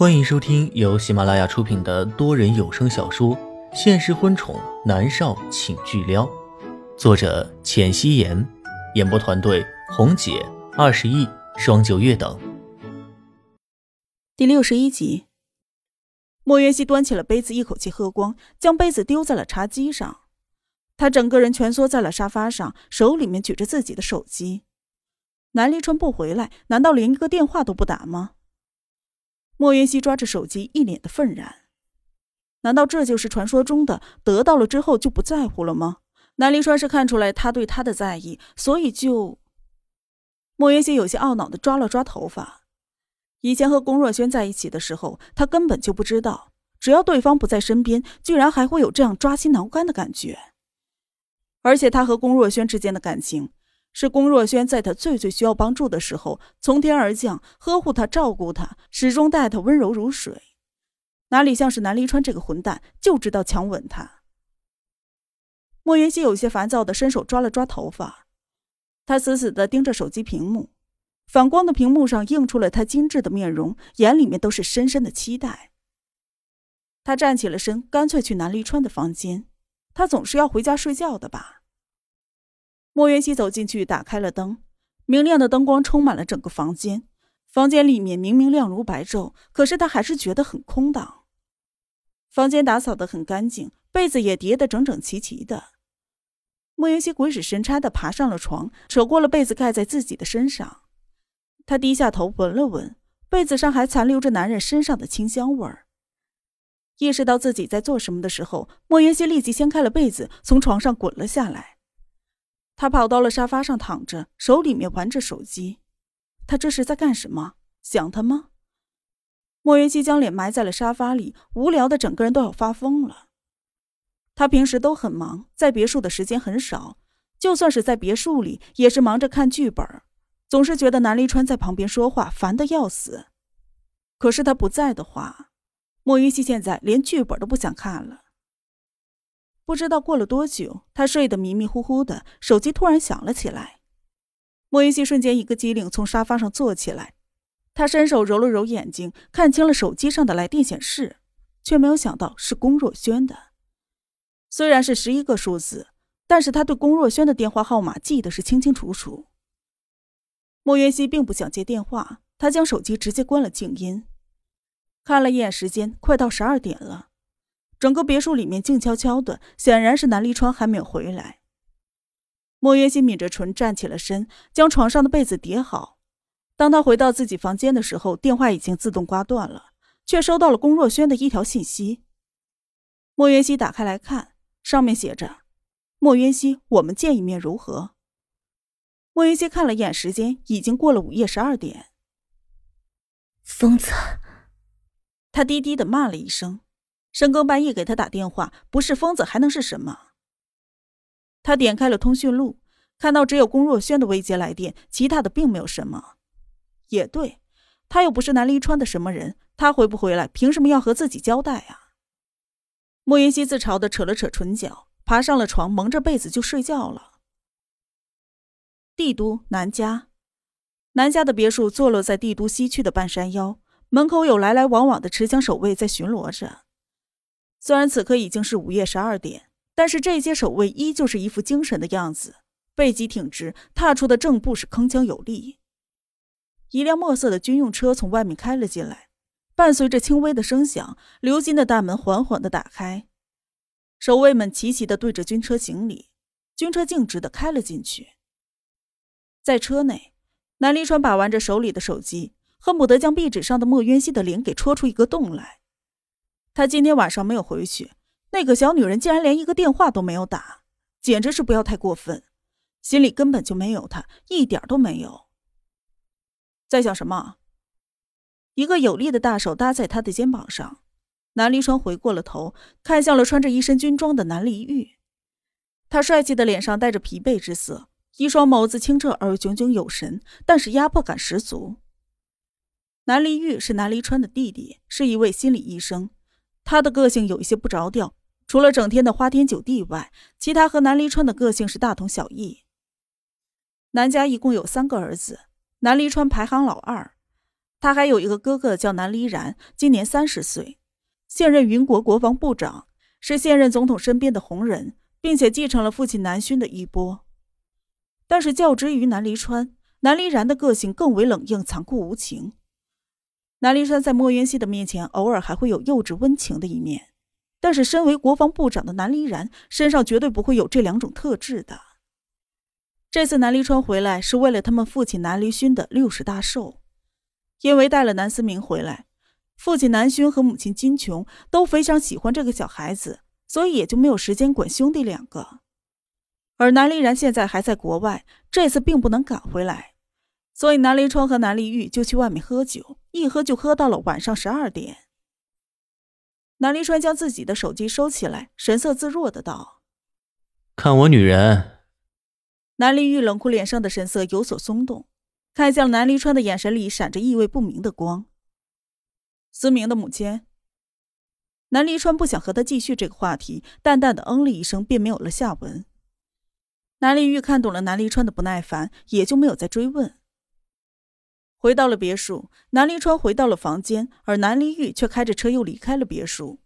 欢迎收听由喜马拉雅出品的多人有声小说《现实婚宠男少请巨撩》，作者：浅汐颜，演播团队：红姐、二十亿、双九月等。第六十一集，莫云熙端起了杯子，一口气喝光，将杯子丢在了茶几上。他整个人蜷缩在了沙发上，手里面举着自己的手机。南离川不回来，难道连一个电话都不打吗？莫云熙抓着手机，一脸的愤然。难道这就是传说中的得到了之后就不在乎了吗？南离川是看出来他对他的在意，所以就……莫云熙有些懊恼的抓了抓头发。以前和龚若轩在一起的时候，他根本就不知道，只要对方不在身边，居然还会有这样抓心挠肝的感觉。而且他和龚若轩之间的感情。是龚若轩在他最最需要帮助的时候从天而降，呵护他、照顾他，始终待他温柔如水，哪里像是南离川这个混蛋，就知道强吻他。莫云熙有些烦躁的伸手抓了抓头发，他死死的盯着手机屏幕，反光的屏幕上映出了他精致的面容，眼里面都是深深的期待。他站起了身，干脆去南离川的房间，他总是要回家睡觉的吧。莫云熙走进去，打开了灯，明亮的灯光充满了整个房间。房间里面明明亮如白昼，可是他还是觉得很空荡。房间打扫得很干净，被子也叠得整整齐齐的。莫云熙鬼使神差地爬上了床，扯过了被子盖在自己的身上。他低下头闻了闻，被子上还残留着男人身上的清香味儿。意识到自己在做什么的时候，莫云熙立即掀开了被子，从床上滚了下来。他跑到了沙发上躺着，手里面玩着手机。他这是在干什么？想他吗？莫云熙将脸埋在了沙发里，无聊的整个人都要发疯了。他平时都很忙，在别墅的时间很少，就算是在别墅里，也是忙着看剧本，总是觉得南离川在旁边说话烦的要死。可是他不在的话，莫云熙现在连剧本都不想看了。不知道过了多久，他睡得迷迷糊糊的，手机突然响了起来。莫云熙瞬间一个机灵，从沙发上坐起来。他伸手揉了揉眼睛，看清了手机上的来电显示，却没有想到是龚若轩的。虽然是十一个数字，但是他对龚若轩的电话号码记得是清清楚楚。莫云熙并不想接电话，他将手机直接关了静音。看了一眼时间，快到十二点了。整个别墅里面静悄悄的，显然是南离川还没有回来。莫云熙抿着唇站起了身，将床上的被子叠好。当他回到自己房间的时候，电话已经自动挂断了，却收到了龚若轩的一条信息。莫云熙打开来看，上面写着：“莫云熙，我们见一面如何？”莫云熙看了一眼时间，已经过了午夜十二点。疯子，他低低的骂了一声。深更半夜给他打电话，不是疯子还能是什么？他点开了通讯录，看到只有龚若轩的未接来电，其他的并没有什么。也对，他又不是南离川的什么人，他回不回来，凭什么要和自己交代啊？莫云熙自嘲的扯了扯唇角，爬上了床，蒙着被子就睡觉了。帝都南家，南家的别墅坐落在帝都西区的半山腰，门口有来来往往的持枪守卫在巡逻着。虽然此刻已经是午夜十二点，但是这些守卫依旧是一副精神的样子，背脊挺直，踏出的正步是铿锵有力。一辆墨色的军用车从外面开了进来，伴随着轻微的声响，鎏金的大门缓缓的打开，守卫们齐齐的对着军车行礼，军车径直的开了进去。在车内，南离川把玩着手里的手机，恨不得将壁纸上的墨渊熙的脸给戳出一个洞来。他今天晚上没有回去，那个小女人竟然连一个电话都没有打，简直是不要太过分，心里根本就没有他，一点都没有。在想什么？一个有力的大手搭在他的肩膀上，南离川回过了头，看向了穿着一身军装的南离玉，他帅气的脸上带着疲惫之色，一双眸子清澈而炯炯有神，但是压迫感十足。南离玉是南离川的弟弟，是一位心理医生。他的个性有一些不着调，除了整天的花天酒地外，其他和南离川的个性是大同小异。南家一共有三个儿子，南离川排行老二，他还有一个哥哥叫南离然，今年三十岁，现任云国国防部长，是现任总统身边的红人，并且继承了父亲南勋的衣钵。但是较之于南离川，南离然的个性更为冷硬、残酷无情。南离川在莫渊熙的面前，偶尔还会有幼稚温情的一面。但是，身为国防部长的南离然身上绝对不会有这两种特质的。这次南离川回来是为了他们父亲南离勋的六十大寿，因为带了南思明回来，父亲南勋和母亲金琼都非常喜欢这个小孩子，所以也就没有时间管兄弟两个。而南离然现在还在国外，这次并不能赶回来，所以南离川和南离玉就去外面喝酒，一喝就喝到了晚上十二点。南离川将自己的手机收起来，神色自若的道：“看我女人。”南离玉冷酷脸上的神色有所松动，看向南离川的眼神里闪着意味不明的光。思明的母亲。南离川不想和他继续这个话题，淡淡的嗯了一声，便没有了下文。南离玉看懂了南离川的不耐烦，也就没有再追问。回到了别墅，南离川回到了房间，而南离玉却开着车又离开了别墅。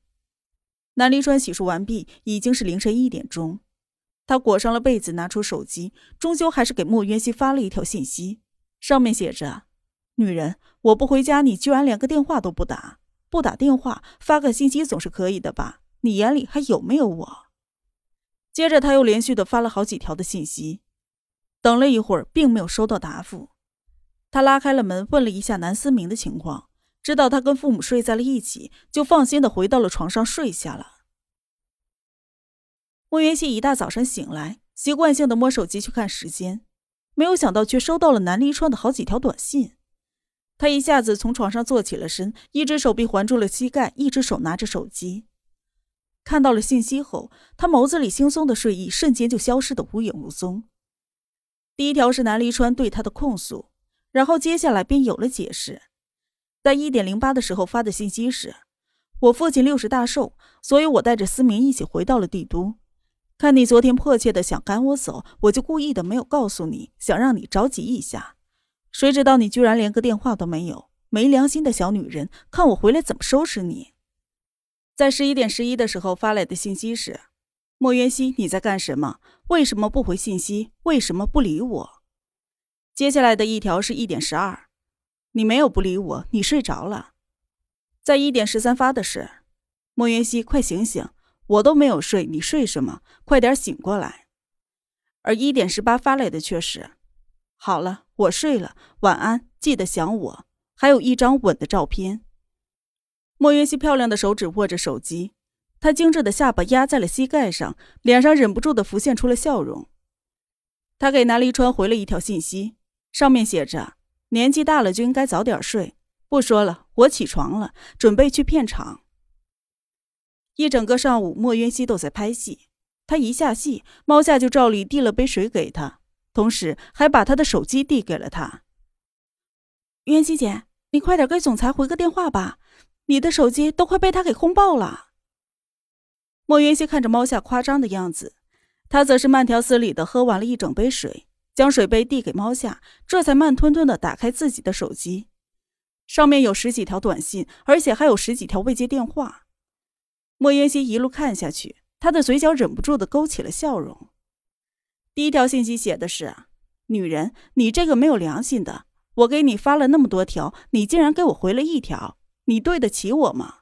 南离川洗漱完毕，已经是凌晨一点钟。他裹上了被子，拿出手机，终究还是给莫渊熙发了一条信息，上面写着：“女人，我不回家，你居然连个电话都不打，不打电话，发个信息总是可以的吧？你眼里还有没有我？”接着他又连续的发了好几条的信息，等了一会儿，并没有收到答复。他拉开了门，问了一下南思明的情况，知道他跟父母睡在了一起，就放心的回到了床上睡下了。莫元熙一大早上醒来，习惯性的摸手机去看时间，没有想到却收到了南离川的好几条短信。他一下子从床上坐起了身，一只手臂环住了膝盖，一只手拿着手机。看到了信息后，他眸子里惺忪的睡意瞬间就消失的无影无踪。第一条是南离川对他的控诉。然后接下来便有了解释，在一点零八的时候发的信息是：“我父亲六十大寿，所以我带着思明一起回到了帝都。看你昨天迫切的想赶我走，我就故意的没有告诉你，想让你着急一下。谁知道你居然连个电话都没有，没良心的小女人！看我回来怎么收拾你！”在十一点十一的时候发来的信息是：“莫渊熙，你在干什么？为什么不回信息？为什么不理我？”接下来的一条是一点十二，你没有不理我，你睡着了。在一点十三发的是，莫云熙，快醒醒，我都没有睡，你睡什么？快点醒过来。而一点十八发来的却是，好了，我睡了，晚安，记得想我。还有一张吻的照片。莫云熙漂亮的手指握着手机，她精致的下巴压在了膝盖上，脸上忍不住的浮现出了笑容。他给南离川回了一条信息。上面写着：“年纪大了就应该早点睡。”不说了，我起床了，准备去片场。一整个上午，莫渊熙都在拍戏。他一下戏，猫夏就照例递了杯水给他，同时还把他的手机递给了他。渊熙姐，你快点给总裁回个电话吧，你的手机都快被他给轰爆了。莫渊熙看着猫夏夸张的样子，他则是慢条斯理的喝完了一整杯水。将水杯递给猫夏，这才慢吞吞的打开自己的手机，上面有十几条短信，而且还有十几条未接电话。莫言熙一路看下去，他的嘴角忍不住的勾起了笑容。第一条信息写的是：“女人，你这个没有良心的，我给你发了那么多条，你竟然给我回了一条，你对得起我吗？”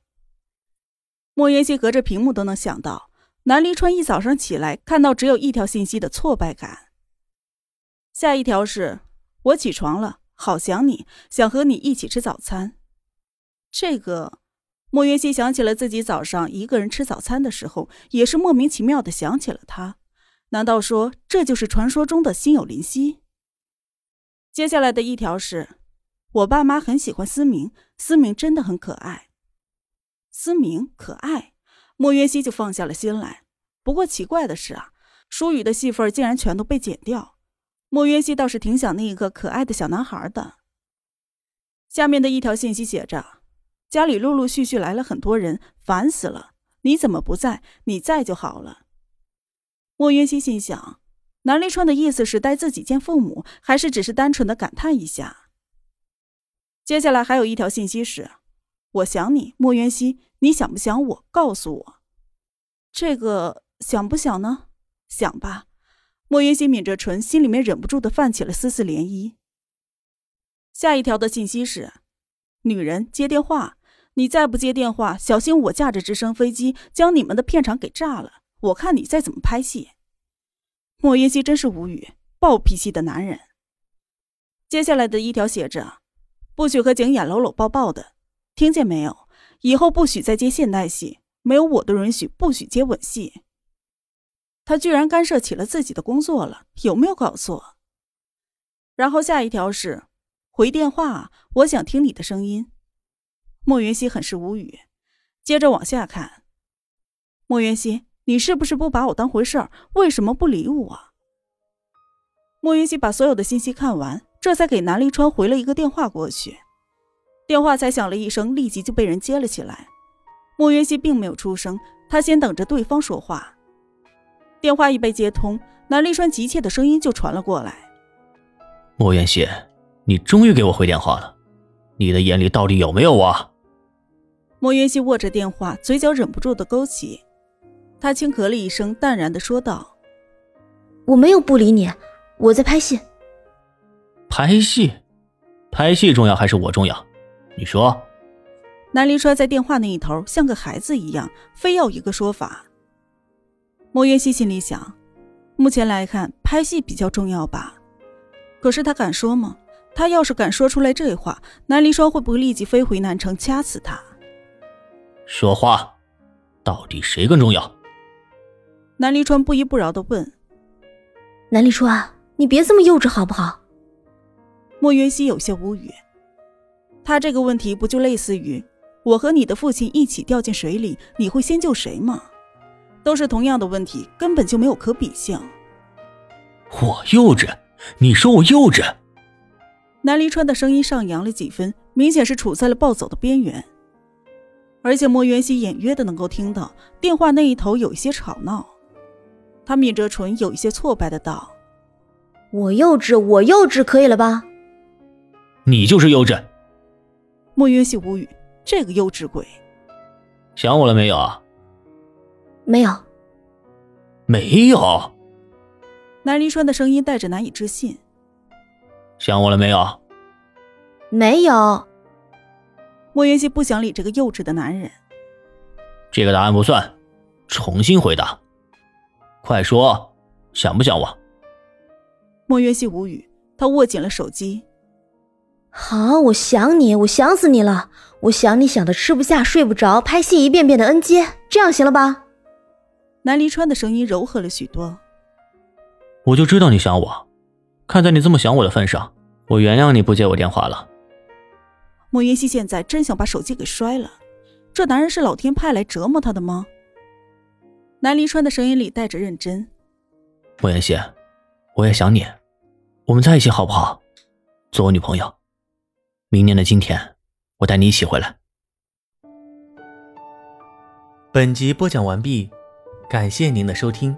莫言熙隔着屏幕都能想到南离川一早上起来看到只有一条信息的挫败感。下一条是，我起床了，好想你，想和你一起吃早餐。这个，莫云熙想起了自己早上一个人吃早餐的时候，也是莫名其妙的想起了他。难道说这就是传说中的心有灵犀？接下来的一条是，我爸妈很喜欢思明，思明真的很可爱。思明可爱，莫云熙就放下了心来。不过奇怪的是啊，舒雨的戏份竟然全都被剪掉。莫渊熙倒是挺想那一个可爱的小男孩的。下面的一条信息写着：“家里陆陆续续来了很多人，烦死了。你怎么不在？你在就好了。”莫渊熙心想：南离川的意思是带自己见父母，还是只是单纯的感叹一下？接下来还有一条信息是：“我想你，莫渊熙，你想不想我？告诉我。”这个想不想呢？想吧。莫云熙抿着唇，心里面忍不住的泛起了丝丝涟漪。下一条的信息是：“女人接电话，你再不接电话，小心我驾着直升飞机将你们的片场给炸了。我看你再怎么拍戏。”莫云熙真是无语，暴脾气的男人。接下来的一条写着：“不许和景琰搂搂抱抱的，听见没有？以后不许再接现代戏，没有我的允许，不许接吻戏。”他居然干涉起了自己的工作了，有没有搞错？然后下一条是。回电话，我想听你的声音。莫云熙很是无语，接着往下看。莫云熙，你是不是不把我当回事儿？为什么不理我？莫云熙把所有的信息看完，这才给南离川回了一个电话过去。电话才响了一声，立即就被人接了起来。莫云熙并没有出声，他先等着对方说话。电话一被接通，南立川急切的声音就传了过来：“莫元熙。”你终于给我回电话了，你的眼里到底有没有我？莫元熙握着电话，嘴角忍不住的勾起，他轻咳了一声，淡然的说道：“我没有不理你，我在拍戏。拍戏，拍戏重要还是我重要？你说。”南离川在电话那一头像个孩子一样，非要一个说法。莫云熙心里想，目前来看，拍戏比较重要吧？可是他敢说吗？他要是敢说出来这话，南离霜会不会立即飞回南城掐死他？说话，到底谁更重要？南离川不依不饶的问。南离川，你别这么幼稚好不好？莫云熙有些无语。他这个问题不就类似于我和你的父亲一起掉进水里，你会先救谁吗？都是同样的问题，根本就没有可比性。我幼稚？你说我幼稚？南离川的声音上扬了几分，明显是处在了暴走的边缘。而且莫元熙隐约的能够听到电话那一头有一些吵闹。他抿着唇，有一些挫败的道：“我幼稚，我幼稚，可以了吧？”你就是幼稚。莫元熙无语，这个幼稚鬼。想我了没有啊？没有。没有。南离川的声音带着难以置信。想我了没有？没有。莫云熙不想理这个幼稚的男人。这个答案不算，重新回答。快说，想不想我？莫云熙无语，他握紧了手机。好，我想你，我想死你了，我想你想的吃不下睡不着，拍戏一遍遍的 N 接，这样行了吧？南离川的声音柔和了许多。我就知道你想我。看在你这么想我的份上，我原谅你不接我电话了。莫云熙现在真想把手机给摔了，这男人是老天派来折磨他的吗？南离川的声音里带着认真。莫言熙，我也想你，我们在一起好不好？做我女朋友。明年的今天，我带你一起回来。本集播讲完毕，感谢您的收听。